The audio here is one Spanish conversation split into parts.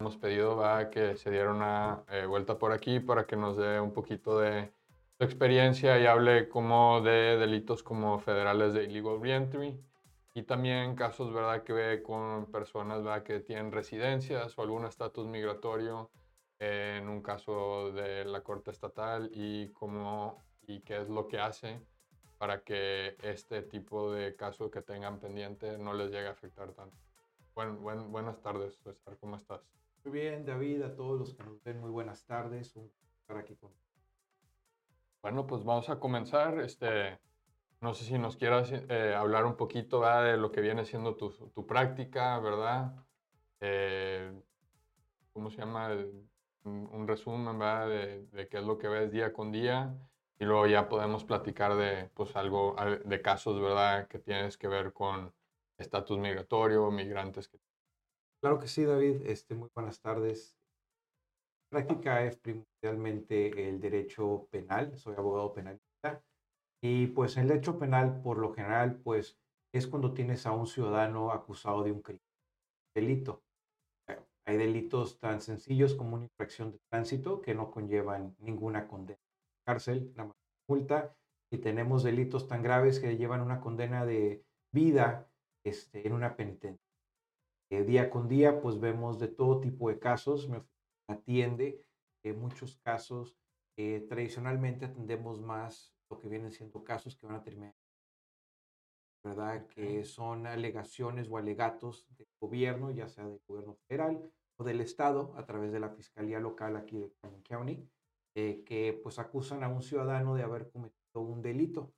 hemos pedido ¿verdad? que se diera una eh, vuelta por aquí para que nos dé un poquito de su experiencia y hable como de delitos como federales de illegal reentry y también casos verdad que ve con personas ¿verdad? que tienen residencias o algún estatus migratorio en un caso de la corte estatal y cómo y qué es lo que hace para que este tipo de caso que tengan pendiente no les llegue a afectar tanto. Buen, buen, buenas tardes, César, ¿cómo estás? Muy bien, David, a todos los que nos ven, muy buenas tardes. Un estar aquí con Bueno, pues vamos a comenzar. Este, no sé si nos quieras eh, hablar un poquito de lo que viene siendo tu, tu práctica, ¿verdad? Eh, ¿Cómo se llama? Un, un resumen, ¿verdad? De, de, qué es lo que ves día con día y luego ya podemos platicar de pues algo de casos, ¿verdad? Que tienes que ver con estatus migratorio, migrantes. Claro que sí, David. Este, muy buenas tardes. Práctica es primordialmente el derecho penal. Soy abogado penalista. Y pues el derecho penal, por lo general, pues es cuando tienes a un ciudadano acusado de un crimen, delito. Hay delitos tan sencillos como una infracción de tránsito que no conllevan ninguna condena cárcel, la multa, y tenemos delitos tan graves que llevan una condena de vida este, en una penitencia. Eh, día con día, pues vemos de todo tipo de casos, me atiende en muchos casos. Eh, tradicionalmente atendemos más lo que vienen siendo casos que van a terminar, ¿verdad? Que son alegaciones o alegatos del gobierno, ya sea del gobierno federal o del estado, a través de la fiscalía local aquí de Cameron County eh, que pues acusan a un ciudadano de haber cometido un delito.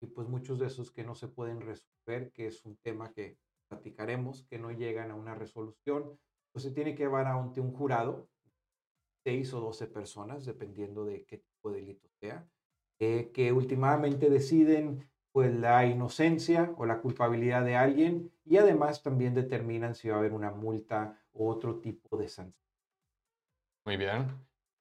Y pues muchos de esos que no se pueden resolver, que es un tema que platicaremos, que no llegan a una resolución, pues se tiene que llevar a un, jurado, seis o doce personas, dependiendo de qué tipo de delito sea, eh, que últimamente deciden pues la inocencia o la culpabilidad de alguien y además también determinan si va a haber una multa o otro tipo de sanción. Muy bien.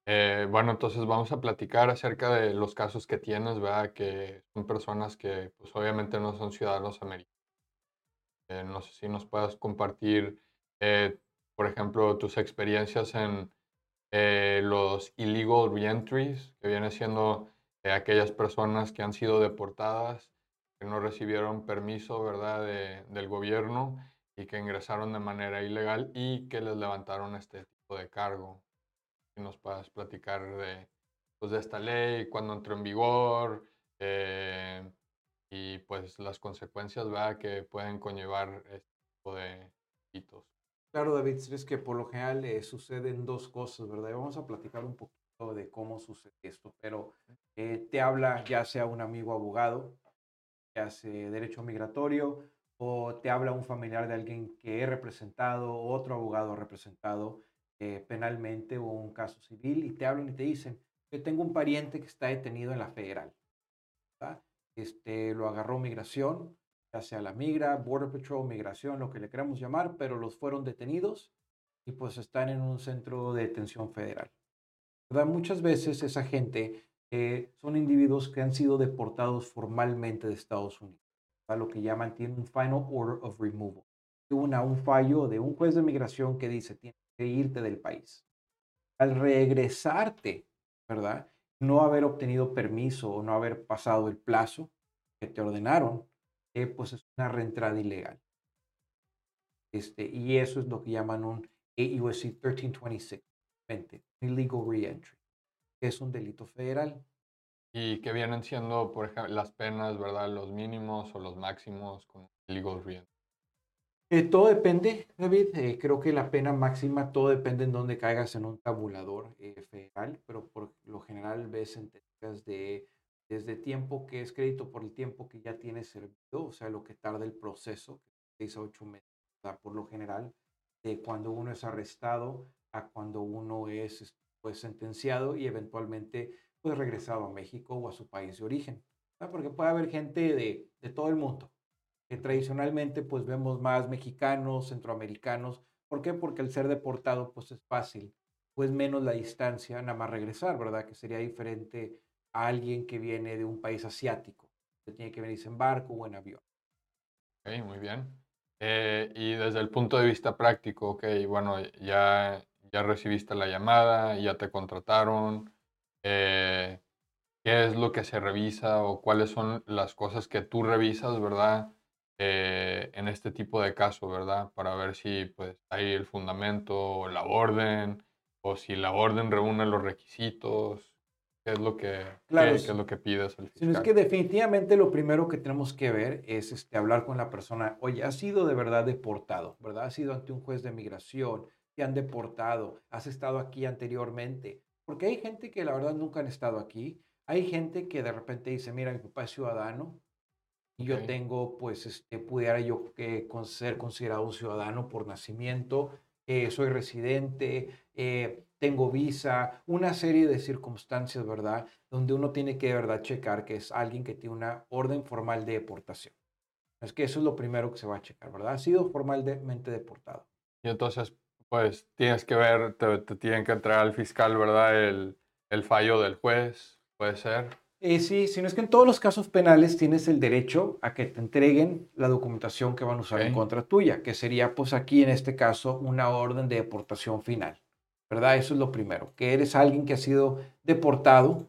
Eh, bueno, entonces vamos a platicar acerca de los casos que tienes, ¿verdad? Que son personas que pues obviamente no son ciudadanos americanos. Eh, no sé si nos puedas compartir, eh, por ejemplo, tus experiencias en los illegal reentries, que viene siendo aquellas personas que han sido deportadas, que no recibieron permiso, ¿verdad?, del gobierno y que ingresaron de manera ilegal y que les levantaron este tipo de cargo nos puedas platicar de, pues, de esta ley, cuándo entró en vigor eh, y pues las consecuencias ¿verdad? que pueden conllevar este tipo de hitos. Claro, David, es que por lo general eh, suceden dos cosas, ¿verdad? Vamos a platicar un poquito de cómo sucede esto, pero eh, te habla ya sea un amigo abogado que hace derecho migratorio o te habla un familiar de alguien que he representado, otro abogado representado, eh, penalmente o un caso civil y te hablan y te dicen, yo tengo un pariente que está detenido en la federal. Este, lo agarró migración, ya sea la migra, Border Patrol, migración, lo que le queramos llamar, pero los fueron detenidos y pues están en un centro de detención federal. Muchas veces esa gente eh, son individuos que han sido deportados formalmente de Estados Unidos, lo que llaman, tienen un Final Order of Removal. Una, un fallo de un juez de migración que dice, tiene irte del país. Al regresarte, ¿verdad? No haber obtenido permiso o no haber pasado el plazo que te ordenaron, eh, pues es una reentrada ilegal. Este, y eso es lo que llaman un AUSC 1326, illegal reentry, que es un delito federal. Y que vienen siendo, por ejemplo, las penas, ¿verdad? Los mínimos o los máximos con illegal reentry. Eh, todo depende, David. Eh, creo que la pena máxima, todo depende en dónde caigas en un tabulador eh, federal, pero ves sentencias de desde tiempo que es crédito por el tiempo que ya tienes servido, o sea, lo que tarda el proceso, seis a ocho meses, por lo general, de cuando uno es arrestado a cuando uno es pues, sentenciado y eventualmente pues regresado a México o a su país de origen. Porque puede haber gente de, de todo el mundo que tradicionalmente pues vemos más mexicanos, centroamericanos. ¿Por qué? Porque el ser deportado pues es fácil, pues menos la distancia, nada más regresar, ¿verdad? Que sería diferente a alguien que viene de un país asiático, que tiene que venirse en barco o en avión. Ok, muy bien. Eh, y desde el punto de vista práctico, ok, bueno, ya, ya recibiste la llamada, ya te contrataron, eh, ¿qué es lo que se revisa o cuáles son las cosas que tú revisas, verdad? Eh, en este tipo de casos, ¿verdad? Para ver si pues hay el fundamento, la orden, o si la orden reúne los requisitos, qué es lo que, Claro, qué- es lo que pides al Sino es fiscal. que definitivamente lo primero que tenemos que ver es este, hablar con la persona. Oye, has sido de verdad deportado, ¿verdad? Has ido ante un juez de migración, te han deportado, has estado aquí anteriormente. Porque hay gente que la verdad nunca han estado aquí. Hay gente que de repente dice, mira, mi papá es ciudadano y yo tengo, pues, este, pudiera yo eh, con- ser considerado un ciudadano por nacimiento, eh, soy residente, eh, tengo visa, una serie de circunstancias, ¿verdad? Donde uno tiene que de verdad checar que es alguien que tiene una orden formal de deportación. Es que eso es lo primero que se va a checar, ¿verdad? Ha sido formalmente deportado. Y entonces, pues tienes que ver, te, te tienen que entrar al fiscal, ¿verdad? El, el fallo del juez, puede ser. Eh, sí, sino es que en todos los casos penales tienes el derecho a que te entreguen la documentación que van a usar en contra tuya, que sería pues aquí en este caso una orden de deportación final, ¿verdad? Eso es lo primero, que eres alguien que ha sido deportado,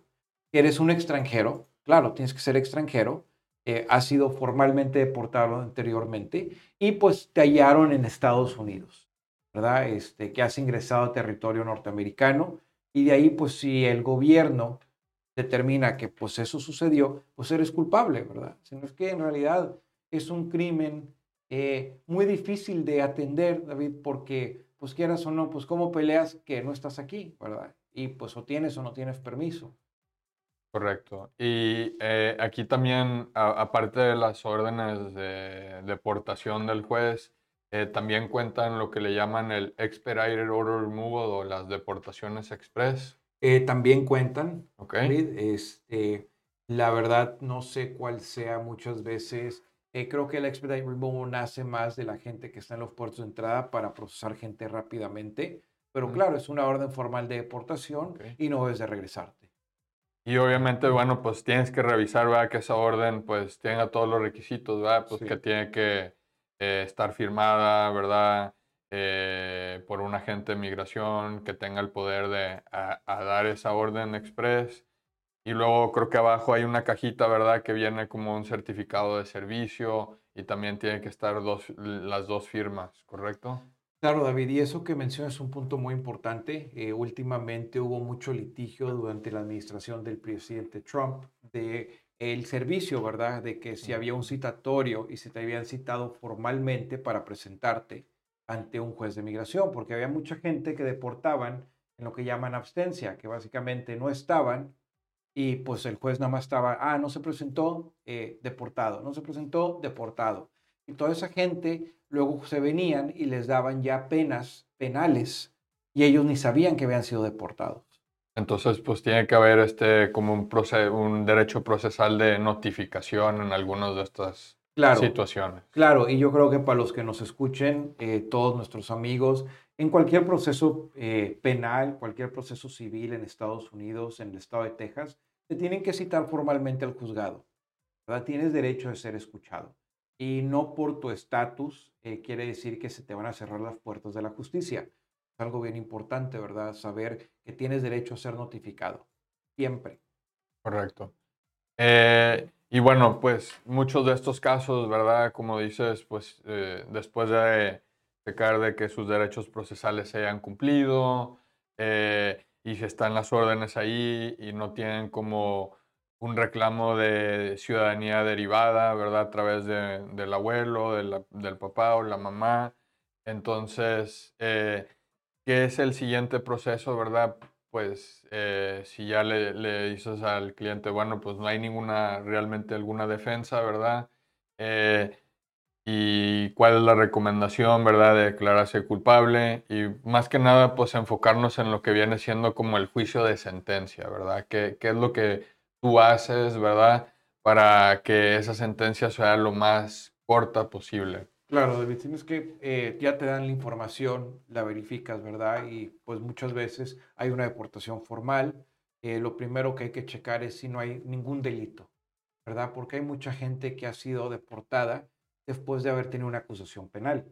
que eres un extranjero, claro, tienes que ser extranjero, eh, has sido formalmente deportado anteriormente y pues te hallaron en Estados Unidos, ¿verdad? Este, que has ingresado a territorio norteamericano y de ahí pues si el gobierno determina que pues eso sucedió, pues eres culpable, ¿verdad? Sino es que en realidad es un crimen eh, muy difícil de atender, David, porque pues quieras o no, pues cómo peleas que no estás aquí, ¿verdad? Y pues o tienes o no tienes permiso. Correcto. Y eh, aquí también, aparte de las órdenes de deportación del juez, eh, también cuentan lo que le llaman el Expedited Order Removal o las deportaciones express. Eh, también cuentan, ¿Ok? David, este, la verdad no sé cuál sea muchas veces. eh, creo que el expedite removal nace más de la gente que está en los puertos de entrada para procesar gente rápidamente, pero claro, es una orden formal de deportación y no es de regresarte. Y obviamente, bueno, pues tienes que revisar, ¿verdad? Que esa orden pues tenga todos los requisitos, ¿verdad? Pues Sí. que tiene que eh, estar firmada, ¿verdad? Eh, por un agente de migración que tenga el poder de a- a dar esa orden express. Y luego creo que abajo hay una cajita, ¿verdad? Que viene como un certificado de servicio y también tiene que estar dos, las dos firmas, ¿correcto? Claro, David, y eso que mencionas es un punto muy importante. Eh, últimamente hubo mucho litigio durante la administración del presidente Trump de el servicio, ¿verdad? De que si había un citatorio y se te habían citado formalmente para presentarte ante un juez de migración, porque había mucha gente que deportaban en lo que llaman abstencia, que básicamente no estaban y pues el juez nada más estaba, ah, no se presentó, eh, deportado, no se presentó, deportado. Y toda esa gente luego se venían y les daban ya penas penales y ellos ni sabían que habían sido deportados. Entonces, pues tiene que haber este como un, un derecho procesal de notificación en algunas de estas Claro, situaciones. claro, y yo creo que para los que nos escuchen, eh, todos nuestros amigos, en cualquier proceso eh, penal, cualquier proceso civil en Estados Unidos, en el estado de Texas, te tienen que citar formalmente al juzgado. ¿verdad? Tienes derecho de ser escuchado. Y no por tu estatus eh, quiere decir que se te van a cerrar las puertas de la justicia. Es algo bien importante, ¿verdad? Saber que tienes derecho a ser notificado. Siempre. Correcto. Eh, y bueno, pues muchos de estos casos, ¿verdad? Como dices, pues eh, después de de que sus derechos procesales se hayan cumplido eh, y si están las órdenes ahí y no tienen como un reclamo de ciudadanía derivada, ¿verdad? A través de- del abuelo, del papá o la mamá. Entonces, eh, ¿qué es el siguiente proceso, verdad? Pues eh, si ya le, dices al cliente, bueno, pues no hay ninguna, realmente alguna defensa, ¿verdad? Eh, y cuál es la recomendación, ¿verdad? De declararse culpable y más que nada, pues enfocarnos en lo que viene siendo como el juicio de sentencia, ¿verdad? ¿Qué, qué es lo que tú haces, ¿verdad? Para que esa sentencia sea lo más corta posible. Claro, David, tienes que, eh, ya te dan la información, la verificas, ¿verdad? Y pues muchas veces hay una deportación formal. eh, lo primero que hay que checar es si no hay ningún delito, ¿verdad? Porque hay mucha gente que ha sido deportada después de haber tenido una acusación penal.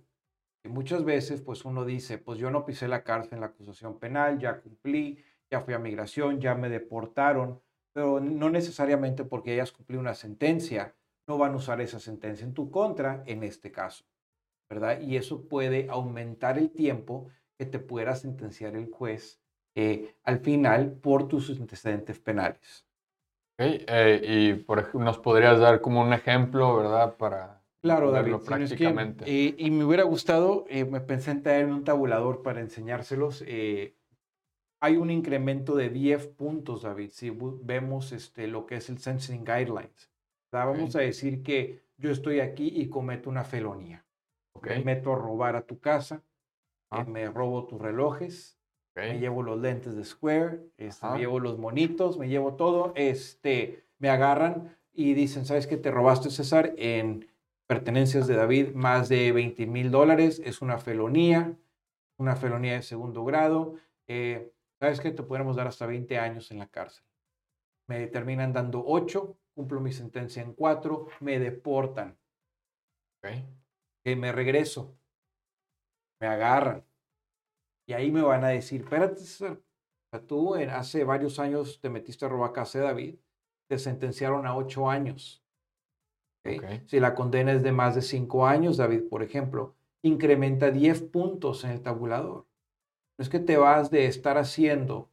Y muchas veces, pues uno dice, pues yo no pisé la cárcel en la acusación penal, ya cumplí, ya fui a migración, ya me deportaron, pero no necesariamente porque hayas cumplido una sentencia, no van a usar esa sentencia en tu contra en este caso, ¿verdad? Y eso puede aumentar el tiempo que te pueda sentenciar el juez eh, al final por tus antecedentes penales. Okay, eh, y por ejemplo, nos podrías dar como un ejemplo, ¿verdad? Para claro, David, prácticamente. Eh, y me hubiera gustado, me pensé en traer un tabulador para enseñárselos. hay un incremento de 10 puntos, David, si vemos este, lo que es el Sentencing Guidelines. Vamos a decir que yo estoy aquí y cometo una felonía. Okay. Me meto a robar a tu casa, ah. me robo tus relojes, me llevo los lentes de Square, este, me llevo los monitos, me llevo todo, este, me agarran y dicen, ¿sabes qué te robaste, César? En pertenencias de David, más de 20 mil dólares, es una felonía, una felonía de segundo grado. Eh, ¿Sabes qué? Te podemos dar hasta 20 años en la cárcel. Me terminan dando 8, cumplo mi sentencia en 4, me deportan. Okay. Que me regreso, me agarran, y ahí me van a decir, espérate, tú hace varios años te metiste a robar casa de David, te sentenciaron a ocho años. Si la condena es de más de cinco años, David, por ejemplo, incrementa 10 puntos en el tabulador. No es que te vas de estar haciendo,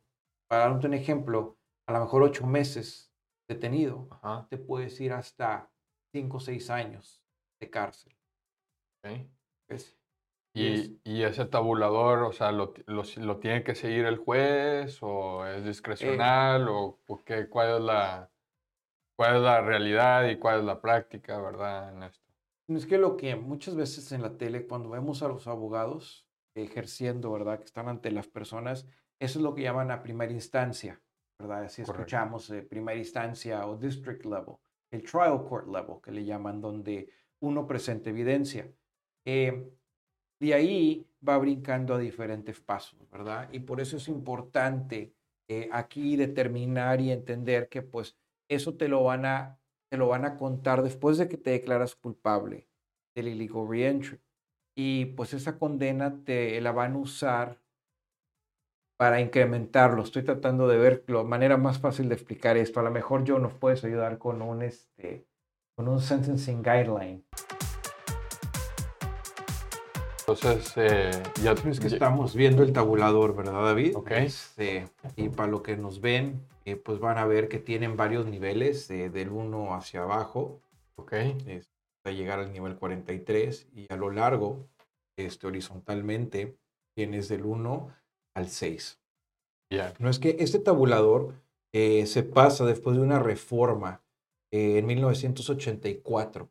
para darte un ejemplo, a lo mejor ocho meses detenido, te puedes ir hasta cinco o seis años de cárcel. Okay. Y, y, ese tabulador, o sea, lo, lo, tiene que seguir el juez o es eh discrecional o qué, cuál, es la, cuál es la realidad y cuál es la práctica, ¿verdad? En esto. Es que lo que muchas veces en la tele, cuando vemos a los abogados ejerciendo, ¿verdad? Que están ante las personas, eso es lo que llaman a primera instancia, ¿verdad? Si escuchamos eh, primera instancia o district level, el trial court level, que le llaman, donde uno presenta evidencia. Eh, de ahí va brincando a diferentes pasos, ¿verdad? Y por eso es importante eh, aquí determinar y entender que pues eso te lo van a, te lo van a contar después de que te declaras culpable del illegal reentry. Y pues esa condena te la van a usar para incrementarlo. Estoy tratando de ver la manera más fácil de explicar esto. A lo mejor yo nos puedes ayudar con un, este, con un sentencing guideline. Entonces, eh, ya es que estamos viendo el tabulador, ¿verdad, David? Ok. Este, y para lo que nos ven, eh, pues van a ver que tienen varios niveles, del 1 hacia abajo. Ok. hasta llegar al nivel 43 y a lo largo, este, horizontalmente, tienes del 1 al 6. Ya. No es que este tabulador eh, se pasa después de una reforma en 1984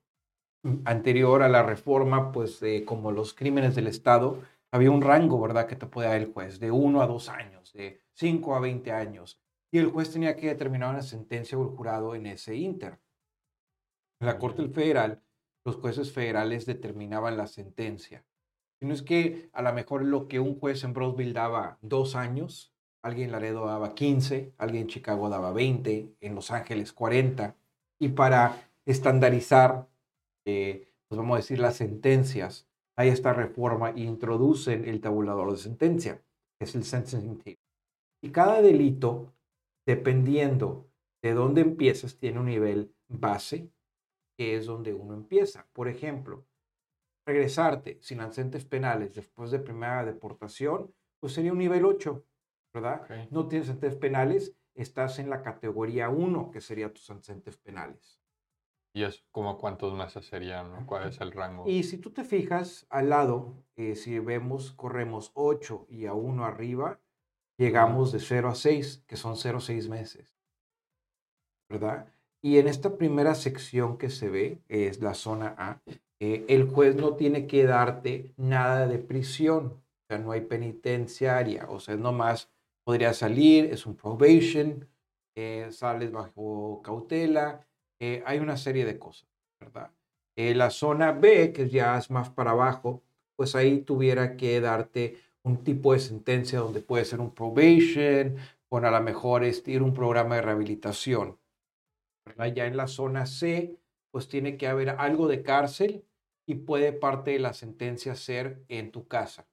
anterior a la reforma, pues como los crímenes del Estado, había un rango, ¿verdad?, que te podía dar el juez, de 1 a 2 años, de 5 a 20 años. Y el juez tenía que determinar una sentencia o el jurado en ese inter. En la Corte Federal, los jueces federales determinaban la sentencia. Y no es que a lo mejor lo que un juez en Brosville daba dos años, alguien en Laredo daba 15, alguien en Chicago daba 20, en Los Ángeles 40. Y para estandarizar eh, pues vamos a decir, las sentencias, hay esta reforma e introducen el tabulador de sentencia, que es el sentencing table. Y cada delito, dependiendo de dónde empiezas, tiene un nivel base, que es donde uno empieza. Por ejemplo, regresarte sin antecedentes penales después de primera deportación, pues sería un nivel 8, ¿verdad? No tienes antecedentes penales, estás en la categoría 1, que sería tus antecedentes penales. ¿Y es como cuántos meses serían? ¿Cuál es el rango? Y si tú te fijas al lado, eh, si vemos, corremos 8 y a 1 arriba, llegamos de 0 a 6, que son 0 a 6 meses. ¿Verdad? Y en esta primera sección que se ve, es la zona A, eh, el juez no tiene que darte nada de prisión, o sea, no hay penitenciaria, o sea, nomás podría salir, es un probation, eh, sales bajo cautela, eh, hay una serie de cosas, ¿verdad? Eh, la zona B, que ya es más para abajo, pues ahí tuviera que darte un tipo de sentencia donde puede ser un probation, o a lo mejor es ir un programa de rehabilitación. ¿verdad? Ya en la zona C, pues tiene que haber algo de cárcel y puede parte de la sentencia ser en tu casa.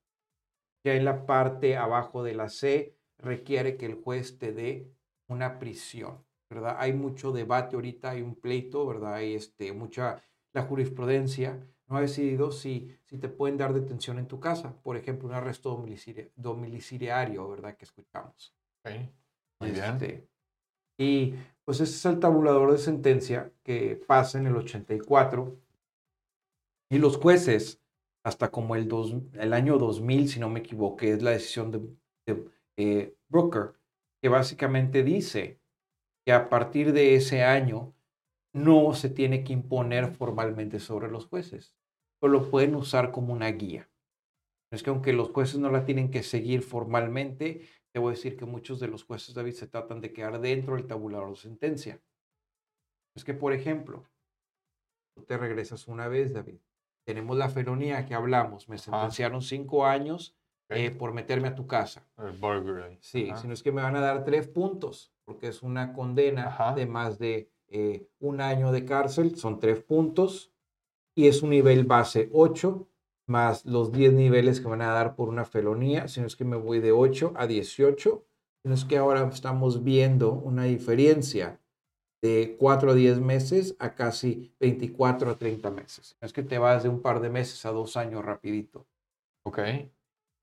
Ya en la parte abajo de la C requiere que el juez te dé una prisión, ¿verdad? Hay mucho debate ahorita, hay un pleito, ¿verdad? Hay este, mucha, la jurisprudencia no ha decidido si, si te pueden dar detención en tu casa, por ejemplo, un arresto domiciliario, ¿verdad? Que escuchamos. Muy bien. Este, y pues ese es el tabulador de sentencia que pasa en el 84. Y los jueces, hasta como el, dos, el año 2000, si no me equivoco, es la decisión de, de eh, Brooker, que básicamente dice que a partir de ese año no se tiene que imponer formalmente sobre los jueces, solo pueden usar como una guía. Es que aunque los jueces no la tienen que seguir formalmente, a decir que muchos de los jueces, David, se tratan de quedar dentro del tabulador de sentencia. Es que, por ejemplo, tú te regresas una vez, David. Tenemos la felonía que hablamos. Me sentenciaron cinco años eh, por meterme a tu casa. El Sí, sino es que me van a dar tres puntos, porque es una condena de más de eh, un año de cárcel, son tres puntos, y es un nivel base 8, más los 10 niveles que van a dar por una felonía, sino es que me voy de 8 a 18, sino es que ahora estamos viendo una diferencia de 4 a 10 meses a casi 24 a 30 meses. Es que te vas de un par de meses a dos años rapidito. Ok.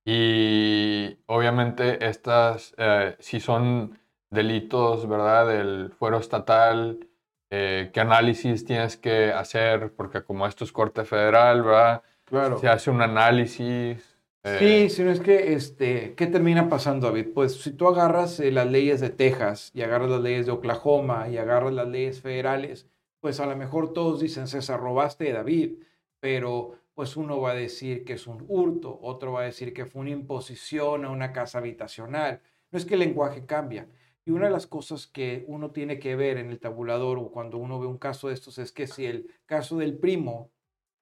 Y obviamente estas, eh, si son delitos, ¿verdad? Del fuero estatal, eh, ¿qué análisis tienes que hacer? Porque como esto es corte federal, ¿verdad? Claro. Se hace un análisis. Eh. Sí, sino es que, este, ¿qué termina pasando, David? Pues si tú agarras las leyes de Texas y agarras las leyes de Oklahoma y agarras las leyes federales, pues a lo mejor todos dicen, César, robaste David, pero pues uno va a decir que es un hurto, otro va a decir que fue una imposición a una casa habitacional. No es que el lenguaje cambia. Y una de las cosas que uno tiene que ver en el tabulador o cuando uno ve un caso de estos es que si el caso del primo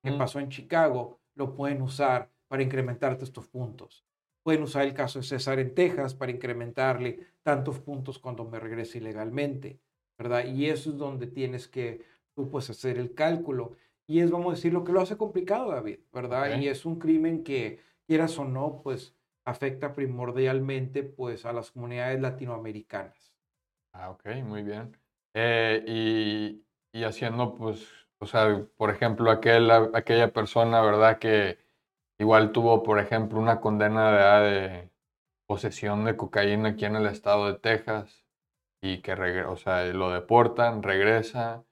que mm. pasó en Chicago lo pueden usar para incrementarte estos puntos. Pueden usar el caso de César en Texas para incrementarle tantos puntos cuando me regrese ilegalmente, ¿verdad? Y eso es donde tienes que tú puedes hacer el cálculo. Y es, vamos a decir, lo que lo hace complicado, David, ¿verdad? Y es un crimen que, quieras o no, pues afecta primordialmente pues a las comunidades latinoamericanas. Ah, ok, muy bien. Eh, y, y, haciendo pues, o sea, por ejemplo, aquel, aquella persona, ¿verdad? Que igual tuvo, por ejemplo, una condena de posesión de cocaína aquí en el estado de Texas y que, o sea, lo deportan, regresa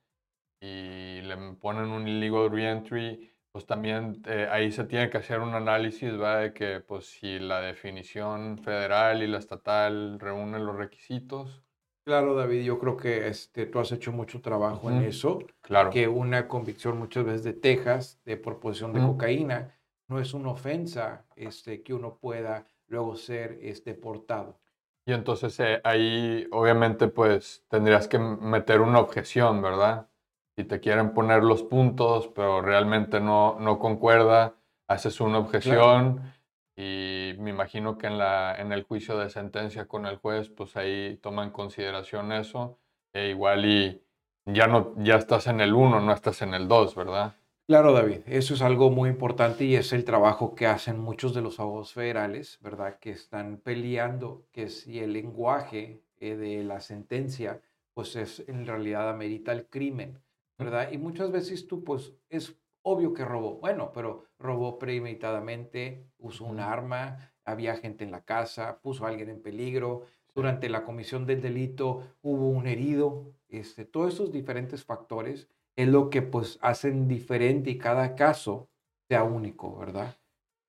y le ponen un illegal reentry, pues también eh, ahí se tiene que hacer un análisis, ¿va? De que pues si la definición federal y la estatal reúnen los requisitos. Claro, David, yo creo que este, tú has hecho mucho trabajo en eso. Claro. Que una convicción muchas veces de Texas de proposición de cocaína no es una ofensa este, que uno pueda luego ser deportado. Y entonces eh, ahí obviamente pues tendrías que meter una objeción, ¿verdad? si te quieren poner los puntos, pero realmente no, no concuerda, haces una objeción y me imagino que en, la, en el juicio de sentencia con el juez, pues ahí toma en consideración eso, e igual y ya, no, ya estás en el 1, no estás en el 2, ¿verdad? Claro, David, eso es algo muy importante y es el trabajo que hacen muchos de los abogados federales, ¿verdad? Que están peleando que si el lenguaje eh, de la sentencia, pues es en realidad amerita el crimen. ¿verdad? Y muchas veces tú, pues, es obvio que robó. Bueno, pero robó premeditadamente, usó un arma, había gente en la casa, puso a alguien en peligro. Durante la comisión del delito hubo un herido. Este, todos esos diferentes factores es lo que pues hacen diferente y cada caso sea único, ¿verdad?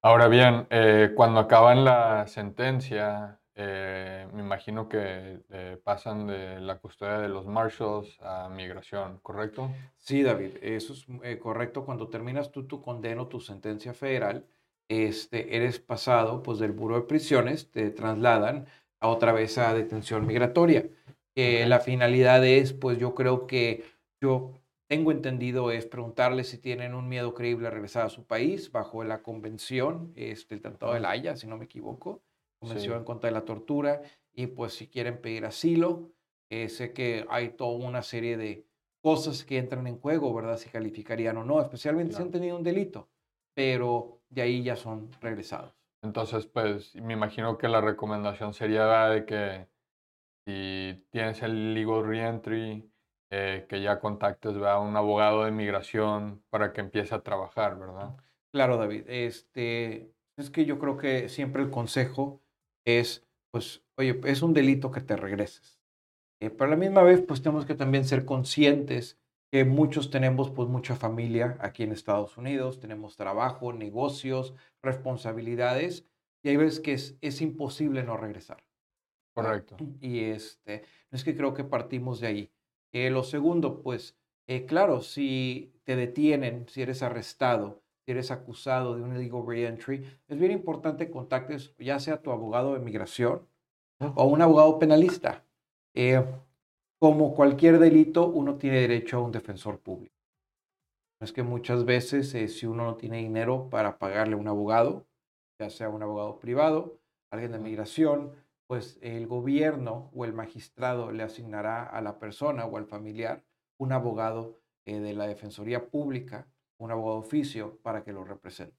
Ahora bien, eh, cuando acaban la sentencia, eh, me imagino que eh, pasan de la custodia de los marshals a migración, ¿correcto? Sí, David, eso es correcto. Cuando terminas tú tu condeno, tu sentencia federal, este, eres pasado pues, del Buro de Prisiones, te trasladan a otra vez a detención migratoria. La finalidad es, pues yo creo que yo tengo entendido es preguntarles si tienen un miedo creíble a regresar a su país bajo la convención, este, el Tratado de la Haya, si no me equivoco Convención en contra de la tortura, y pues si quieren pedir asilo, eh, sé que hay toda una serie de, cosas que entran en juego, ¿verdad? Si calificarían o no, especialmente si han tenido un delito, pero de ahí ya son regresados. Entonces, pues me imagino que la recomendación sería de que si tienes el legal reentry, eh, que ya contactes a un abogado de migración para que empiece a trabajar, ¿verdad? Claro, David. Este, es que yo creo que siempre el consejo es, pues, oye, es un delito que te regreses. Eh, pero a la misma vez, pues tenemos que también ser conscientes que muchos tenemos pues mucha familia aquí en Estados Unidos, tenemos trabajo, negocios, responsabilidades, y hay veces que es, es imposible no regresar. Correcto. Y este, es que creo que partimos de ahí. Eh, lo segundo, pues, eh, claro, si te detienen, si eres arrestado, si eres acusado de un illegal reentry, es bien importante contactes ya sea tu abogado de migración o un abogado penalista. Eh, como cualquier delito, uno tiene derecho a un defensor público. Es que muchas veces, eh, si uno no tiene dinero para pagarle a un abogado, ya sea un abogado privado, alguien de migración, pues el gobierno o el magistrado le asignará a la persona o al familiar un abogado eh, de la Defensoría Pública, un abogado oficio, para que lo represente.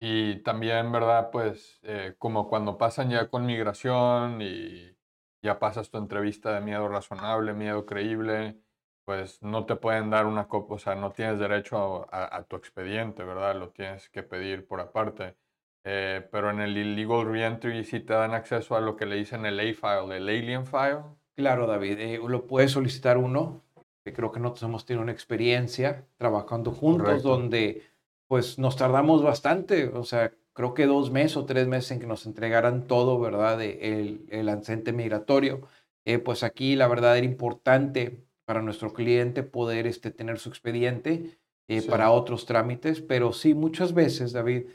Y también, ¿verdad? Pues eh, como cuando pasan ya con migración y ya pasas tu entrevista de miedo razonable, miedo creíble, pues no te pueden dar una copia, o sea, no tienes derecho a, tu expediente, ¿verdad? Lo tienes que pedir por aparte. Eh, pero en el illegal reentry sí te dan acceso a lo que le dicen el A-file, el alien file. Claro, David, eh, lo puede solicitar uno. Que creo que nosotros hemos tenido una experiencia trabajando juntos donde pues nos tardamos bastante, o sea, creo que dos meses o tres meses en que nos entregaran todo, ¿verdad? El, el ancente migratorio. Eh, pues aquí la verdad era importante para nuestro cliente poder este, tener su expediente eh, para otros trámites, pero sí, muchas veces, David,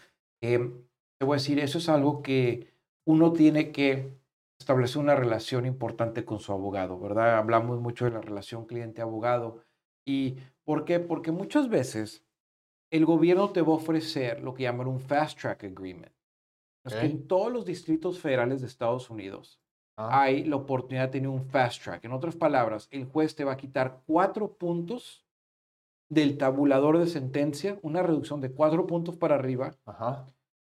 eh, te voy a decir, eso es algo que uno tiene que establecer una relación importante con su abogado, ¿verdad? Hablamos mucho de la relación cliente-abogado. ¿Y por qué? Porque muchas veces el gobierno te va a ofrecer lo que llaman un Fast Track Agreement. Es que en todos los distritos federales de Estados Unidos ah. hay la oportunidad de tener un Fast Track. En otras palabras, el juez te va a quitar cuatro puntos del tabulador de sentencia, una reducción de cuatro puntos para arriba,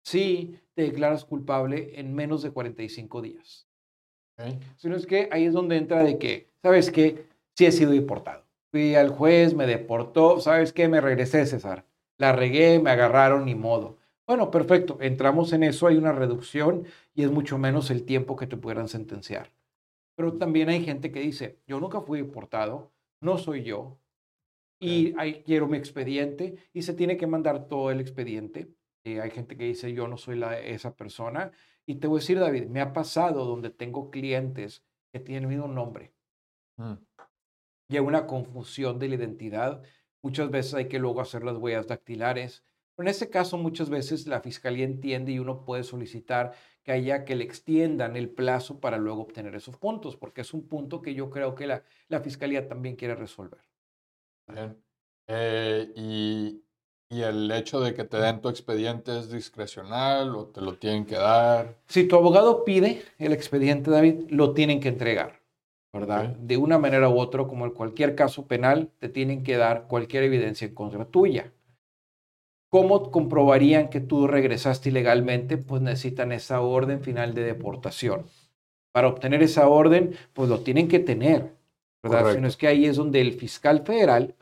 si te declaras culpable en menos de 45 días. Sino es que ahí es donde entra de que, ¿sabes qué? Sí he sido deportado. Fui al juez, me deportó, ¿sabes qué? Me regresé, César la regué, me agarraron, ni modo. Bueno, perfecto, entramos en eso, hay una reducción y es mucho menos el tiempo que te puedan sentenciar. Pero también hay gente que dice, yo nunca fui deportado, no soy yo, y quiero mi expediente y se tiene que mandar todo el expediente. Eh, hay gente que dice, yo no soy la, esa persona. Y te voy a decir, David, me ha pasado donde tengo clientes que tienen el mismo nombre. Mm. Y hay una confusión de la identidad Muchas veces hay que luego hacer las huellas dactilares. Pero en ese caso, muchas veces la fiscalía entiende y uno puede solicitar que haya que le extiendan el plazo para luego obtener esos puntos, porque es un punto que yo creo que la, la fiscalía también quiere resolver. Bien. Eh, y, y, el hecho de que te den tu expediente es discrecional o te lo tienen que dar? Si tu abogado pide el expediente, David, lo tienen que entregar. ¿verdad? De una manera u otra, como en cualquier caso penal, te tienen que dar cualquier evidencia en contra tuya. ¿Cómo comprobarían que tú regresaste ilegalmente? Pues necesitan esa orden final de deportación. Para obtener esa orden, pues lo tienen que tener, ¿verdad? Sino es que ahí es donde el fiscal federal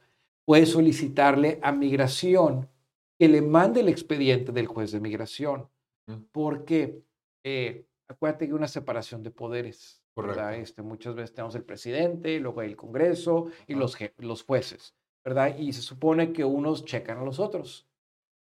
puede solicitarle a migración que le mande el expediente del juez de migración. Porque eh, acuérdate que hay una separación de poderes. Este, muchas veces tenemos el presidente, luego el Congreso y los, los jueces, ¿verdad? Y se supone que unos checan a los otros.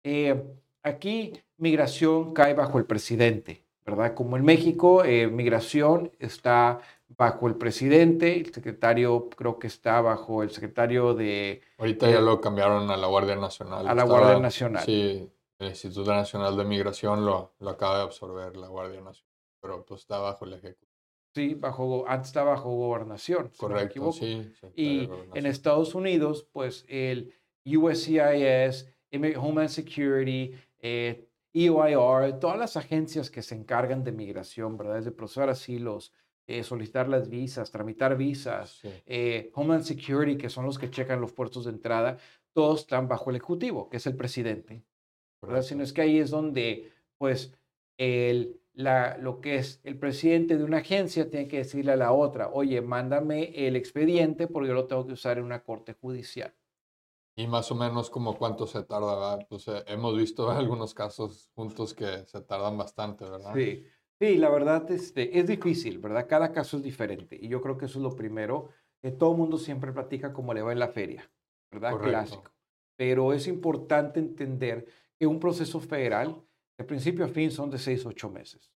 Eh, aquí migración cae bajo el presidente, ¿verdad? Como en México, eh, migración está bajo el presidente, el secretario creo que está bajo el secretario de... Ahorita ya lo cambiaron a la Guardia Nacional. A la Guardia Nacional. Sí, el Instituto Nacional de Migración lo, lo acaba de absorber la Guardia Nacional, pero pues está bajo el Ejecutivo. Sí, bajo, antes estaba bajo gobernación. Correcto, sí. Y en Estados Unidos, pues el USCIS, Homeland Security, eh, EOIR, todas las agencias que se encargan de migración, ¿verdad? de procesar asilos, eh, solicitar las visas, tramitar visas, eh, Homeland Security, que son los que checan los puertos de entrada, todos están bajo el Ejecutivo, que es el presidente. ¿verdad? Sino es que ahí es donde, pues, el, la, lo que es el presidente de una agencia tiene que decirle a la otra, oye, mándame el expediente porque yo lo tengo que usar en una corte judicial. Y más o menos como cuánto se tarda, pues eh, hemos visto algunos casos juntos que se tardan bastante, ¿verdad? Sí, sí, la verdad este, es difícil, ¿verdad? Cada caso es diferente y yo creo que eso es lo primero, que todo el mundo siempre platica cómo le va en la feria, ¿verdad? Clásico. Pero es importante entender que un proceso federal, de principio a fin, son de seis, ocho meses.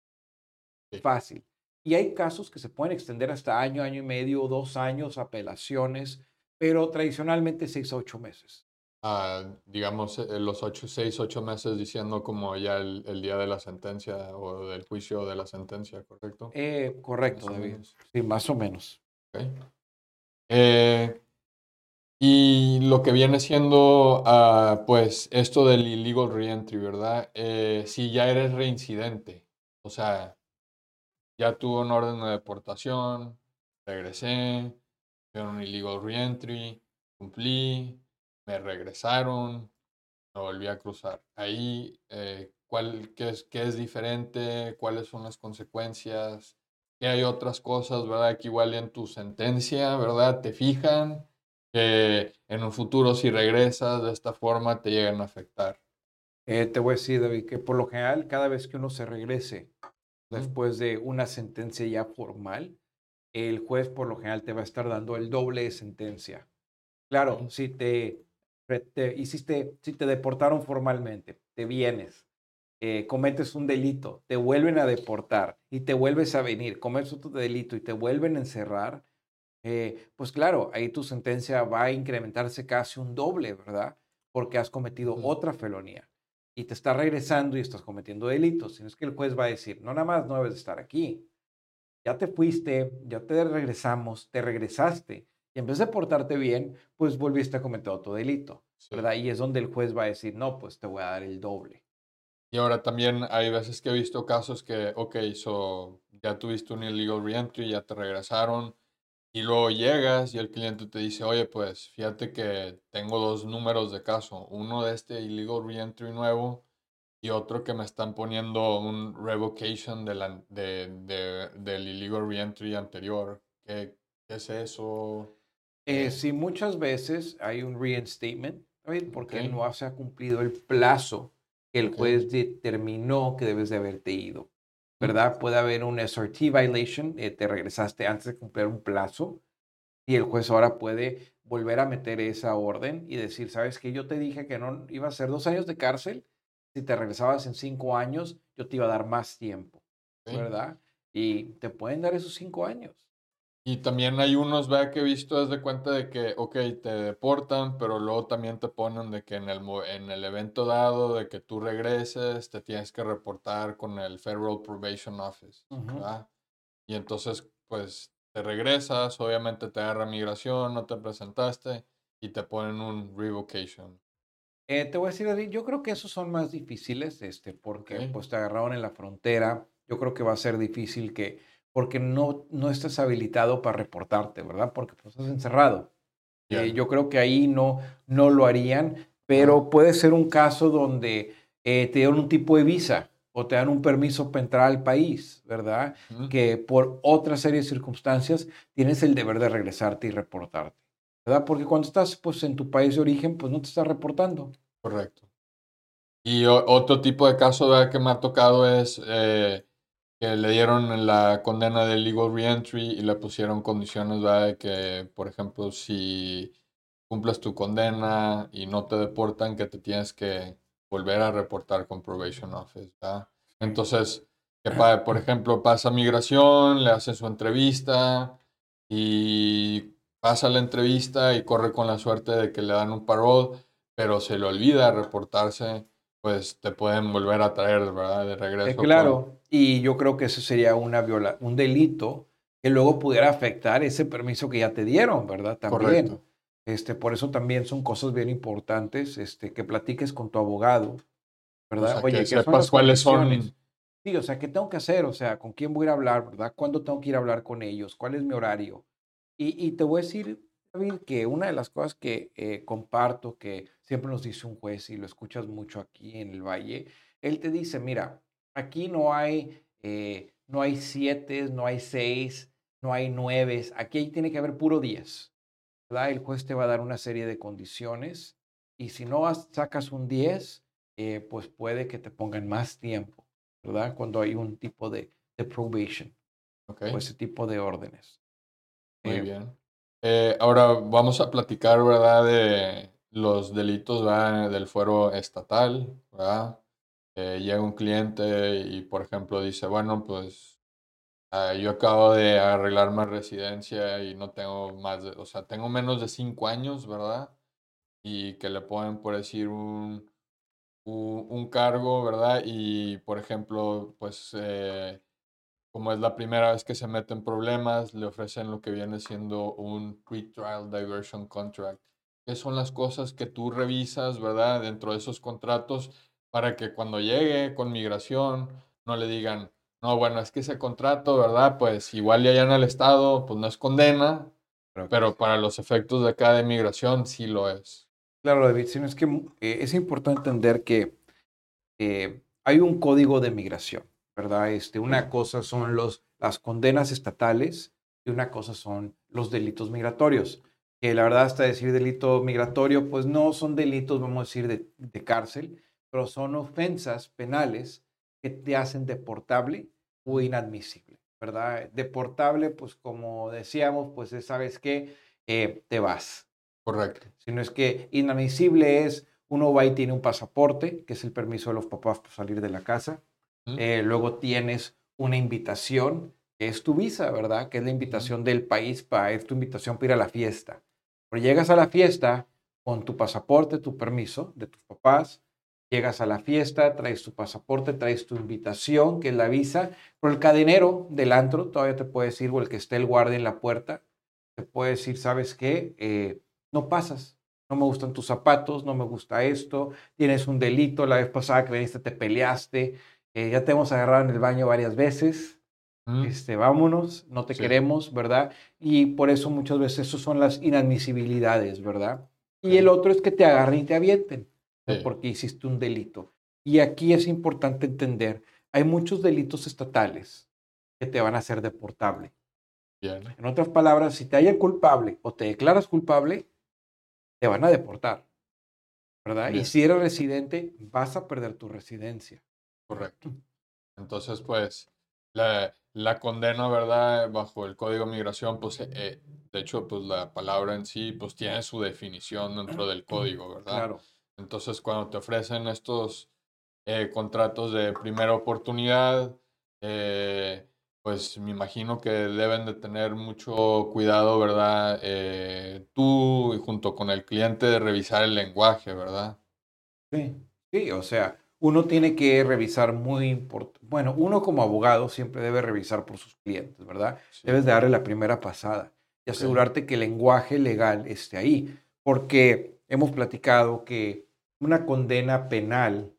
Fácil. Y hay casos que se pueden extender hasta año, año y medio, dos años, apelaciones, pero tradicionalmente seis a ocho meses. Ah, digamos, eh, los ocho, seis, ocho meses diciendo como ya el, día de la sentencia o del juicio de la sentencia, ¿correcto? Eh, correcto, David. Sí, más o menos. Eh, y lo que viene siendo, ah, pues, esto del illegal reentry, ¿verdad? si ya eres reincidente, o sea, ya tuvo un orden de deportación, regresé, un illegal reentry, cumplí, me regresaron, me volví a cruzar. Ahí, eh, ¿cuál, qué, es, ¿qué es diferente? ¿Cuáles son las consecuencias? ¿Qué hay otras cosas, verdad? Que igual en tu sentencia, ¿verdad? Te fijan que en un futuro si regresas de esta forma te llegan a afectar. Eh, te voy a decir, David, que por lo general cada vez que uno se regrese después de una sentencia ya formal, el juez por lo general te va a estar dando el doble de sentencia. Claro, si te, hiciste, si te deportaron formalmente, te vienes, eh, cometes un delito, te vuelven a deportar y te vuelves a venir, cometes otro delito y te vuelven a encerrar, eh, pues claro, ahí tu sentencia va a incrementarse casi un doble, ¿verdad? Porque has cometido otra felonía y te está regresando y estás cometiendo delitos. Sino es que el juez va a decir, no nada más no debes estar aquí, ya te fuiste, ya te regresamos, te regresaste, y en vez de portarte bien, pues volviste a cometer otro delito, ¿verdad? Y es donde el juez va a decir, no, pues te voy a dar el doble. Y ahora también hay veces que he visto casos que, ok, so, ya tuviste un illegal reentry, ya te regresaron, y luego llegas y el cliente te dice, oye, pues fíjate que tengo dos números de caso, uno de este illegal reentry nuevo y otro que me están poniendo un revocation de la, de, de, del illegal reentry anterior. ¿Qué, ¿Qué, es eso? Eh, sí, muchas veces hay un reinstatement, porque no se ha cumplido el plazo que el juez determinó que debes de haberte ido. ¿Verdad? Puede haber un SRT violation, eh, te regresaste antes de cumplir un plazo y el juez ahora puede volver a meter esa orden y decir, ¿sabes qué? Yo te dije que no iba a ser dos años de cárcel si te regresabas en cinco años, yo te iba a dar más tiempo, ¿verdad? Y te pueden dar esos cinco años. Y también hay unos, vea, que he visto, es de cuenta de que, ok, te deportan, pero luego también te ponen de que en el, en el evento dado de que tú regreses, te tienes que reportar con el Federal Probation Office, ¿verdad? Y entonces, pues, te regresas, obviamente te agarra migración, no te presentaste y te ponen un revocation. Eh, te voy a decir, yo creo que esos son más difíciles, este, porque pues te agarraron en la frontera. Yo creo que va a ser difícil que, porque no, no estás habilitado para reportarte, ¿verdad? Porque pues, estás encerrado. Eh, yo creo que ahí no, no lo harían, pero puede ser un caso donde eh, te dan un tipo de visa o te dan un permiso para entrar al país, ¿verdad? Que por otra serie de circunstancias tienes el deber de regresarte y reportarte. ¿verdad? Porque cuando estás pues, en tu país de origen, pues no te estás reportando. Correcto. Y otro tipo de caso ¿verdad? que me ha tocado es eh, que le dieron la condena de legal reentry y le pusieron condiciones de que, por ejemplo, si cumples tu condena y no te deportan, que te tienes que volver a reportar con Probation Office. ¿verdad? Entonces, que por ejemplo, pasa migración, le hacen su entrevista y pasa la entrevista y corre con la suerte de que le dan un parole, pero se le olvida reportarse, pues te pueden volver a traer, ¿verdad? De regreso. Eh, claro, y yo creo que eso sería una viola un delito que luego pudiera afectar ese permiso que ya te dieron, ¿verdad? También. Correcto. Este, por eso también son cosas bien importantes este, que platiques con tu abogado, ¿verdad? Oye, que sepas cuáles son Sí, o sea, ¿qué tengo que hacer? O sea, ¿con quién voy a ir a hablar, verdad? ¿Cuándo tengo que ir a hablar con ellos? ¿Cuál es mi horario? Y, y te voy a decir, David, que una de las cosas que eh, comparto, que siempre nos dice un juez y lo escuchas mucho aquí en el Valle, él te dice, mira, aquí no hay, eh, no hay siete, no hay seis, no hay nueve, aquí tiene que haber puro diez. ¿verdad? El juez te va a dar una serie de condiciones y si no sacas un 10, eh, pues puede que te pongan más tiempo. ¿verdad? Cuando hay un tipo de, de probation o ese tipo de órdenes. Muy eh, bien. Eh, ahora vamos a platicar, ¿verdad? De los delitos del fuero estatal, ¿verdad? Eh, llega un cliente y, por ejemplo, dice, bueno, pues ah, yo acabo de arreglar mi residencia y no tengo más, de, o sea, tengo menos de cinco años, ¿verdad? Y que le pueden, por decir, un, un, cargo, ¿verdad? Y, por ejemplo, pues eh, como es la primera vez que se mete en problemas, le ofrecen lo que viene siendo un pre-trial diversion contract, que son las cosas que tú revisas, ¿verdad? Dentro de esos contratos para que cuando llegue con migración no le digan, no, bueno, es que ese contrato, ¿verdad? Pues igual ya en el Estado, pues no es condena, pero para los efectos de acá de migración sí lo es. Claro, David, sino es que eh, es importante entender que eh, hay un código de migración, ¿verdad? Este, una cosa son los, las condenas estatales y una cosa son los delitos migratorios. Que la verdad, hasta decir delito migratorio, pues no son delitos, vamos a decir, de, de cárcel, pero son ofensas penales que te hacen deportable o inadmisible, ¿verdad? Deportable, pues como decíamos, pues sabes que eh, te vas, Correcto. Sino es que inadmisible es, uno va y tiene un pasaporte, que es el permiso de los papás para salir de la casa. Eh, luego tienes una invitación, que es tu visa, ¿verdad? Que es la invitación del país, para, es tu invitación para ir a la fiesta. Pero llegas a la fiesta con tu pasaporte, tu permiso de tus papás, llegas a la fiesta, traes tu pasaporte, traes tu invitación, que es la visa, pero el cadenero del antro todavía te puede decir, o el que esté el guardia en la puerta, te puede decir, ¿sabes qué? Eh, no pasas. No me gustan tus zapatos, no me gusta esto, tienes un delito, la vez pasada que viniste te peleaste, eh, ya te hemos agarrado en el baño varias veces, mm. este, vámonos, no te queremos, ¿verdad? Y por eso muchas veces eso son las inadmisibilidades, ¿verdad? Y el otro es que te agarren y te avienten, porque hiciste un delito. Y aquí es importante entender, hay muchos delitos estatales que te van a hacer deportable. En otras palabras, si te hallan culpable o te declaras culpable, te van a deportar, ¿verdad? Y si eres residente, vas a perder tu residencia. Correcto. Entonces, pues, la, la condena, ¿verdad? Bajo el Código de Migración, pues, eh, de hecho, pues la palabra en sí, pues tiene su definición dentro del código, ¿verdad? Claro. Entonces, cuando te ofrecen estos eh, contratos de primera oportunidad, eh, pues me imagino que deben de tener mucho cuidado, ¿verdad? Eh, tú y junto con el cliente de revisar el lenguaje, ¿verdad? Sí, sí, o sea, uno tiene que revisar muy importante. Bueno, uno como abogado siempre debe revisar por sus clientes, ¿verdad? Debes de darle la primera pasada y asegurarte que el lenguaje legal esté ahí, porque hemos platicado que una condena penal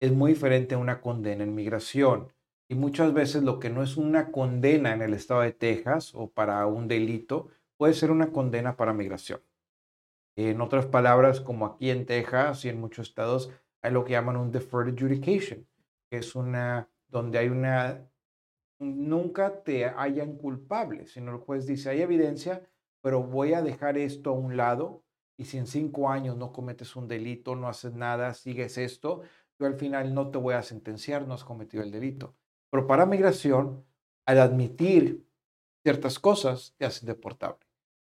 es muy diferente a una condena en migración. Y muchas veces lo que no es una condena en el estado de Texas o para un delito puede ser una condena para migración. En otras palabras, como aquí en Texas y en muchos estados, hay lo que llaman un deferred adjudication, que es una donde hay una nunca te hayan culpable, sino el juez dice, hay evidencia, pero voy a dejar esto a un lado y si en cinco años no cometes un delito, no haces nada, sigues esto, yo al final no te voy a sentenciar, no has cometido el delito. Pero para migración, al admitir ciertas cosas, te hacen deportable.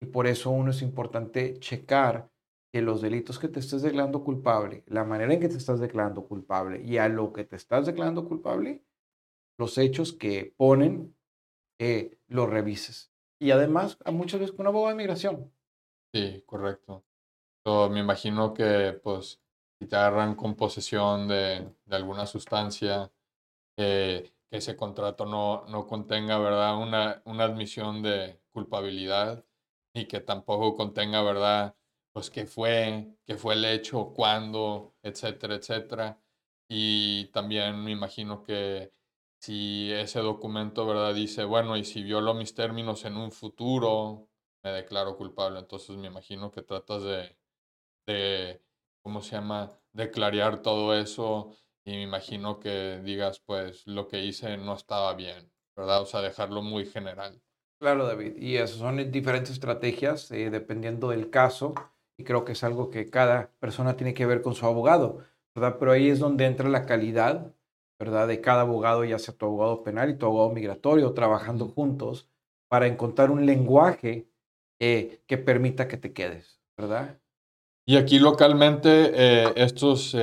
Y por eso uno es importante checar que los delitos que te estés declarando culpable, la manera en que te estás declarando culpable y a lo que te estás declarando culpable, los hechos que ponen, eh, los revises. Y además, a muchas veces con una abogado de migración. Sí, correcto. me imagino que, pues, si te agarran con posesión de, de alguna sustancia, eh, que ese contrato no, no contenga, ¿verdad?, una, una admisión de culpabilidad y que tampoco contenga, ¿verdad?, pues qué fue, qué fue el hecho, cuándo, etcétera, etcétera. Y también me imagino que si ese documento, ¿verdad? Dice, bueno, y si violo mis términos en un futuro, me declaro culpable. Entonces me imagino que tratas de, de ¿cómo se llama? De clarear todo eso y me imagino que digas, pues lo que hice no estaba bien, ¿verdad? O sea, dejarlo muy general. Claro, David. Y esas son diferentes estrategias eh, dependiendo del caso y creo que es algo que cada persona tiene que ver con su abogado, ¿verdad? Pero ahí es donde entra la calidad, ¿verdad? De cada abogado, ya sea tu abogado penal y tu abogado migratorio, trabajando juntos para encontrar un lenguaje eh, que permita que te quedes, ¿verdad? Y aquí localmente eh, estos,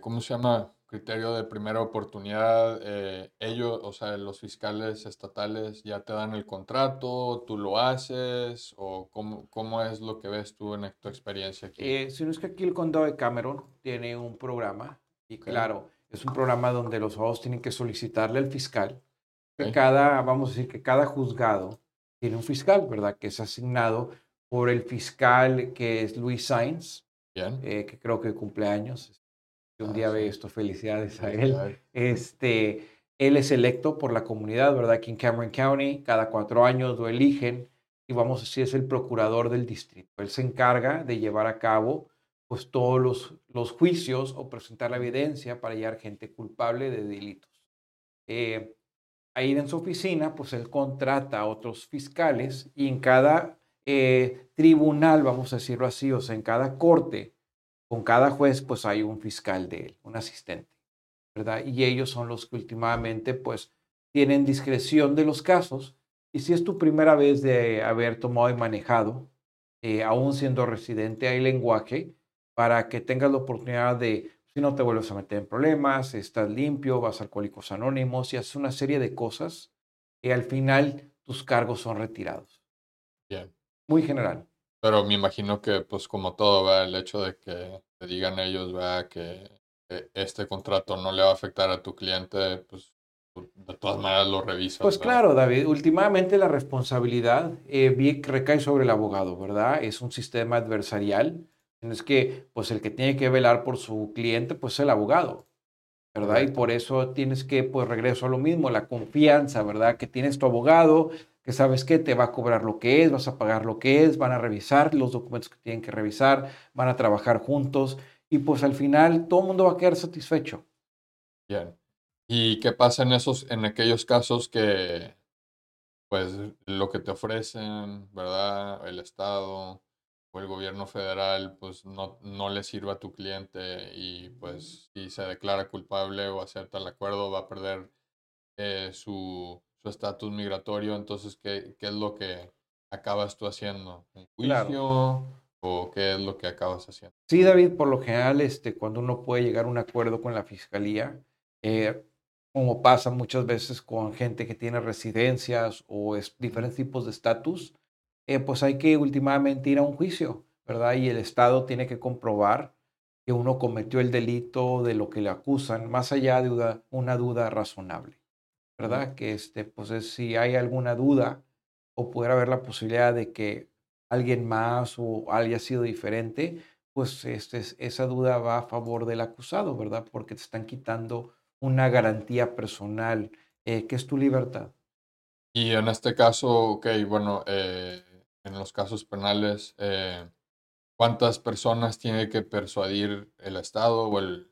¿cómo se llama? Criterio de primera oportunidad, eh, ellos, o sea, los fiscales estatales ya te dan el contrato, tú lo haces, o cómo, cómo es lo que ves tú en tu experiencia aquí? Eh, si no es que aquí el condado de Cameron tiene un programa, y claro, es un programa donde los abogados tienen que solicitarle al fiscal, que cada, vamos a decir que cada juzgado tiene un fiscal, ¿verdad? Que es asignado por el fiscal que es Luis Sainz, eh, que creo que cumple años, un día ve esto, felicidades a él. Este, él es electo por la comunidad, ¿verdad? Aquí en Cameron County, cada cuatro años lo eligen y vamos a decir, es el procurador del distrito. Él se encarga de llevar a cabo pues todos los, los juicios o presentar la evidencia para hallar gente culpable de delitos. Eh, ahí en su oficina, pues él contrata a otros fiscales y en cada eh, tribunal, vamos a decirlo así, o sea, en cada corte, con cada juez pues hay un fiscal de él, un asistente, ¿verdad? Y ellos son los que últimamente pues tienen discreción de los casos. Y si es tu primera vez de haber tomado y manejado, eh, aún siendo residente, hay lenguaje para que tengas la oportunidad de, si no te vuelves a meter en problemas, estás limpio, vas a Alcohólicos Anónimos y haces una serie de cosas y al final tus cargos son retirados. Bien. Muy general. Pero me imagino que, pues como todo, ¿va? el hecho de que te digan ellos ¿va? Que, este contrato no le va a afectar a tu cliente, pues de todas maneras lo revisas. Pues claro, David, últimamente la responsabilidad eh, recae sobre el abogado, ¿verdad? Es un sistema adversarial. Es que, pues el que tiene que velar por su cliente, pues es el abogado, ¿verdad? Y por eso tienes que, pues regreso a lo mismo, la confianza, ¿verdad? Que tienes tu abogado, que sabes que te va a cobrar lo que es, vas a pagar lo que es, van a revisar los documentos que tienen que revisar, van a trabajar juntos y pues al final todo el mundo va a quedar satisfecho. Bien. ¿Y qué pasa en esos, en aquellos casos que pues lo que te ofrecen, ¿verdad? El Estado el gobierno federal pues no, no le sirva a tu cliente y pues si se declara culpable o acepta el acuerdo va a perder eh, su su estatus migratorio, entonces, ¿qué, ¿qué, es lo que acabas tú haciendo? ¿Un juicio o qué es lo que acabas haciendo? Sí, David, por lo general, este, cuando uno puede llegar a un acuerdo con la fiscalía, eh, como pasa muchas veces con gente que tiene residencias o es, diferentes tipos de estatus, eh, pues hay que últimamente ir a un juicio, ¿verdad? Y el Estado tiene que comprobar que uno cometió el delito de lo que le acusan, más allá de una duda razonable. ¿verdad? Que este, pues si hay alguna duda o pudiera haber la posibilidad de que alguien más o haya sido diferente, pues este, esa duda va a favor del acusado, ¿verdad? Porque te están quitando una garantía personal, eh, que es tu libertad. Y en este caso, ok, bueno, eh, en los casos penales, eh, ¿cuántas personas tiene que persuadir el Estado o el,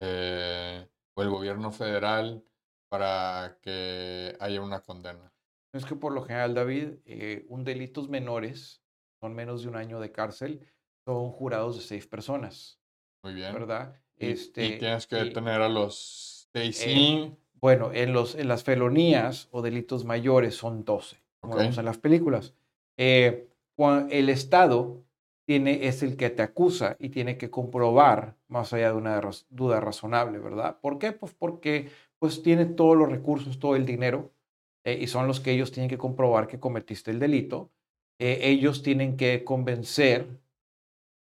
o el gobierno federal para que haya una condena? Es que por lo general, David, eh, un delitos menores, son menos de un año de cárcel, son jurados de seis personas. Muy bien. ¿Verdad? Y, este, tienes que tener a los seis. Eh, bueno, en, los, en las felonías o delitos mayores son 12, como vemos en las películas. Eh, el Estado tiene, es el que te acusa y tiene que comprobar, más allá de una duda razonable, ¿verdad? ¿Por qué? Pues porque pues tiene todos los recursos, todo el dinero, eh, y son los que ellos tienen que comprobar que cometiste el delito. Eh, ellos tienen que convencer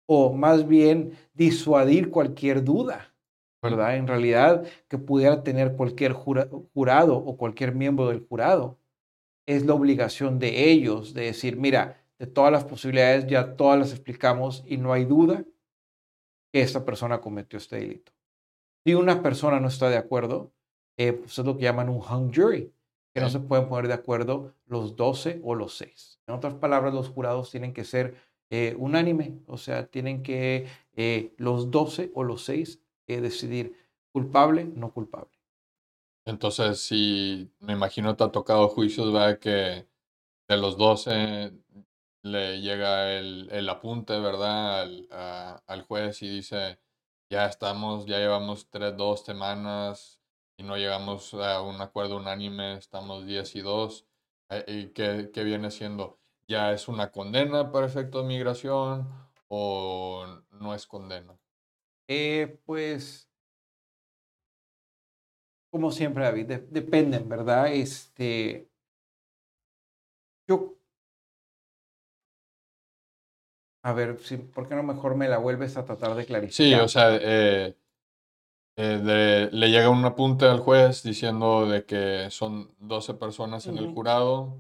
o más bien disuadir cualquier duda, ¿verdad? En realidad, que pudiera tener cualquier jurado o cualquier miembro del jurado. Es la obligación de ellos de decir, mira, de todas las posibilidades ya todas las explicamos y no hay duda que esta persona cometió este delito. Si una persona no está de acuerdo, eh, pues es lo que llaman un hung jury, que no se pueden poner de acuerdo los 12 o los 6. En otras palabras, los jurados tienen que ser eh, unánime, o sea, tienen que eh, los 12 o los 6 decidir culpable, no culpable. Entonces, si me imagino te ha tocado juicios, ¿verdad? Que de los 12 le llega el, el apunte, ¿verdad? Al, al, juez y dice, ya estamos, ya llevamos tres, dos semanas y no llegamos a un acuerdo unánime, estamos 10 y 2. Eh, ¿Y qué viene siendo? ¿Ya es una condena para efecto de migración o no es condena? Eh, pues como siempre, David, dependen, ¿verdad? Este, yo, a ver, si, ¿por qué no mejor me la vuelves a tratar de clarificar? Sí, o sea, eh, eh, le llega un apunte al juez diciendo de que son 12 personas en el jurado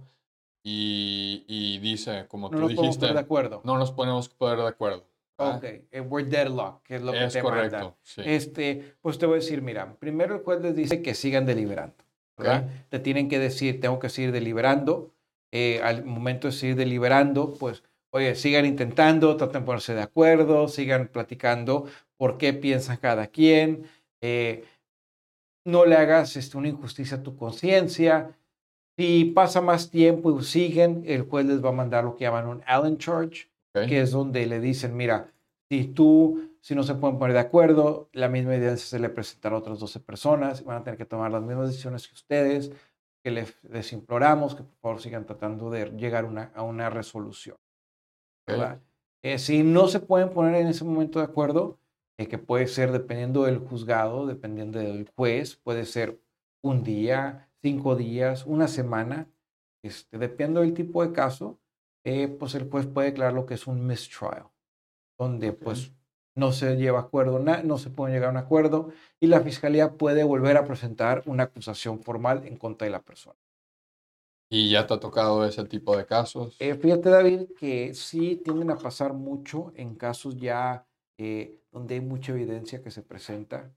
y, y dice, como no tú dijiste, de acuerdo. no nos ponemos poner de acuerdo. Ok, eh, we're deadlock, que es lo que es correcto. Sí. Este, pues te voy a decir, mira, primero el juez les dice que sigan deliberando, ¿verdad? Te tienen que decir, tengo que seguir deliberando. Eh, al momento de seguir deliberando, pues, oye, sigan intentando, traten de ponerse de acuerdo, sigan platicando por qué piensan cada quien. Eh, no le hagas este, una injusticia a tu conciencia. Si pasa más tiempo y siguen, el juez les va a mandar lo que llaman un Allen Charge, que es donde le dicen, mira, si tú, si no se pueden poner de acuerdo, la misma evidencia se le presentará a otras 12 personas, van a tener que tomar las mismas decisiones que ustedes, que les, imploramos que por favor sigan tratando de llegar a una resolución. Eh, si no se pueden poner en ese momento de acuerdo, eh, que puede ser dependiendo del juzgado, dependiendo del juez, puede ser un día, cinco días, una semana, este, dependiendo del tipo de caso, eh, pues el juez puede declarar lo que es un mistrial, donde pues no se lleva acuerdo, no se puede llegar a un acuerdo y la fiscalía puede volver a presentar una acusación formal en contra de la persona. ¿Y ya te ha tocado ese tipo de casos? Eh, fíjate, David, que sí tienden a pasar mucho en casos ya eh, donde hay mucha evidencia que se presenta.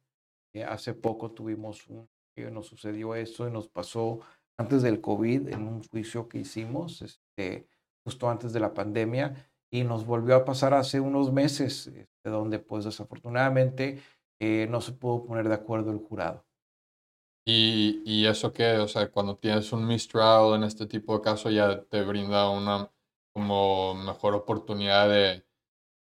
hace poco tuvimos un, que nos sucedió eso y nos pasó antes del COVID en un juicio que hicimos. Este, justo antes de la pandemia y nos volvió a pasar hace unos meses, este, donde pues desafortunadamente eh, no se pudo poner de acuerdo el jurado. ¿Y, ¿Y, eso qué? O sea, cuando tienes un mistrial en este tipo de caso ya te brinda una como mejor oportunidad de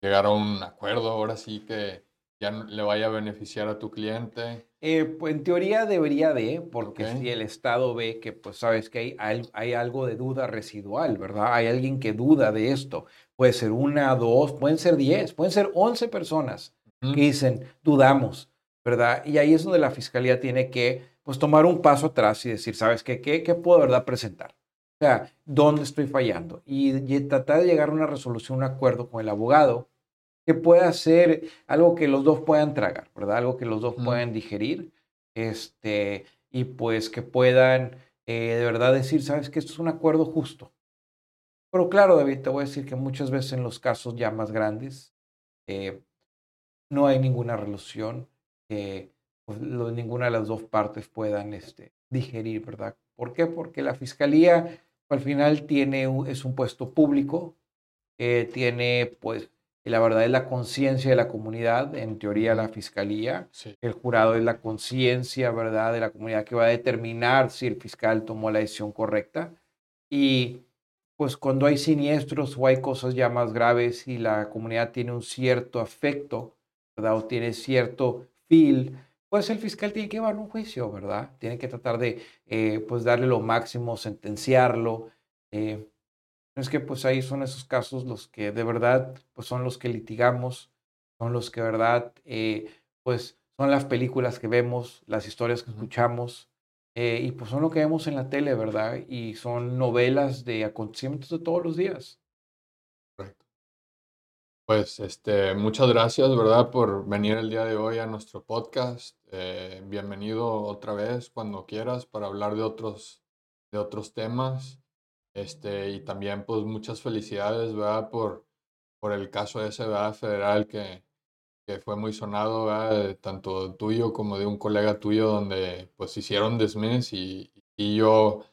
llegar a un acuerdo, ahora sí que ya le vaya a beneficiar a tu cliente. Eh, pues en teoría debería de, porque si el Estado ve que, pues sabes que hay, hay, algo de duda residual, ¿verdad? Hay alguien que duda de esto. Puede ser una, dos, pueden ser diez, pueden ser once personas que dicen, dudamos, ¿verdad? Y ahí es donde la Fiscalía tiene que, pues, tomar un paso atrás y decir, ¿sabes qué? ¿Qué, qué puedo, verdad, presentar? O sea, ¿dónde estoy fallando? Y, y tratar de llegar a una resolución, un acuerdo con el abogado que pueda ser algo que los dos puedan tragar, ¿verdad? Algo que los dos puedan digerir, este, y pues que puedan eh, de verdad decir, sabes que esto es un acuerdo justo. Pero claro, David, te voy a decir que muchas veces en los casos ya más grandes eh, no hay ninguna relación que pues, ninguna de las dos partes puedan este, digerir, ¿verdad? ¿Por qué? Porque la fiscalía al final tiene es un puesto público, eh, tiene pues y la verdad es la conciencia de la comunidad, en teoría la fiscalía, el jurado es la conciencia, ¿verdad?, de la comunidad que va a determinar si el fiscal tomó la decisión correcta. Y pues cuando hay siniestros o hay cosas ya más graves y la comunidad tiene un cierto afecto, ¿verdad?, o tiene cierto feel, pues el fiscal tiene que llevar un juicio, ¿verdad? Tiene que tratar de, eh, pues, darle lo máximo, sentenciarlo. Eh, es que pues ahí son esos casos los que de verdad pues son los que litigamos, son los que de verdad eh, pues son las películas que vemos, las historias que escuchamos eh, y pues son lo que vemos en la tele, ¿verdad? Y son novelas de acontecimientos de todos los días. Correcto. Pues este, muchas gracias, ¿verdad? Por venir el día de hoy a nuestro podcast. Eh, bienvenido otra vez cuando quieras para hablar de otros, de otros temas. Este, y también, pues, muchas felicidades, ¿verdad? Por, por el caso ese, ¿verdad? Federal que, que fue muy sonado, ¿verdad? tanto tuyo como de un colega tuyo, donde pues hicieron dismiss y, y yo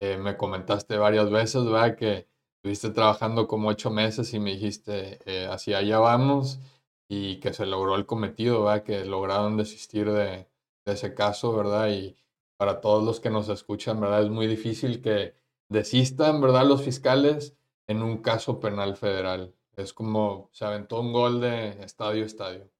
eh, me comentaste varias veces, ¿verdad? Que estuviste trabajando como ocho meses y me dijiste, eh, hacia allá vamos y que se logró el cometido, ¿verdad? Que lograron desistir de, de ese caso, ¿verdad? Y para todos los que nos escuchan, ¿verdad? Es muy difícil que desistan, ¿verdad? Los fiscales en un caso penal federal. Es como se aventó un gol de estadio a estadio.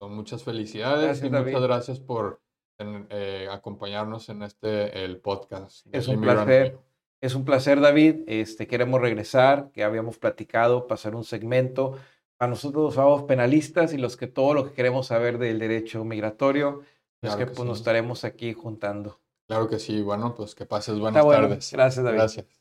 Muchas felicidades y muchas gracias por eh, acompañarnos en este el podcast. Es un placer. Es un placer, David. Este, queremos regresar, que habíamos platicado, pasar un segmento. A nosotros los abogados penalistas y los que todo lo que queremos saber del derecho migratorio, es que, pues, nos estaremos aquí juntando. Claro que sí. Bueno, pues que pases buenas tardes. Gracias, David. Gracias.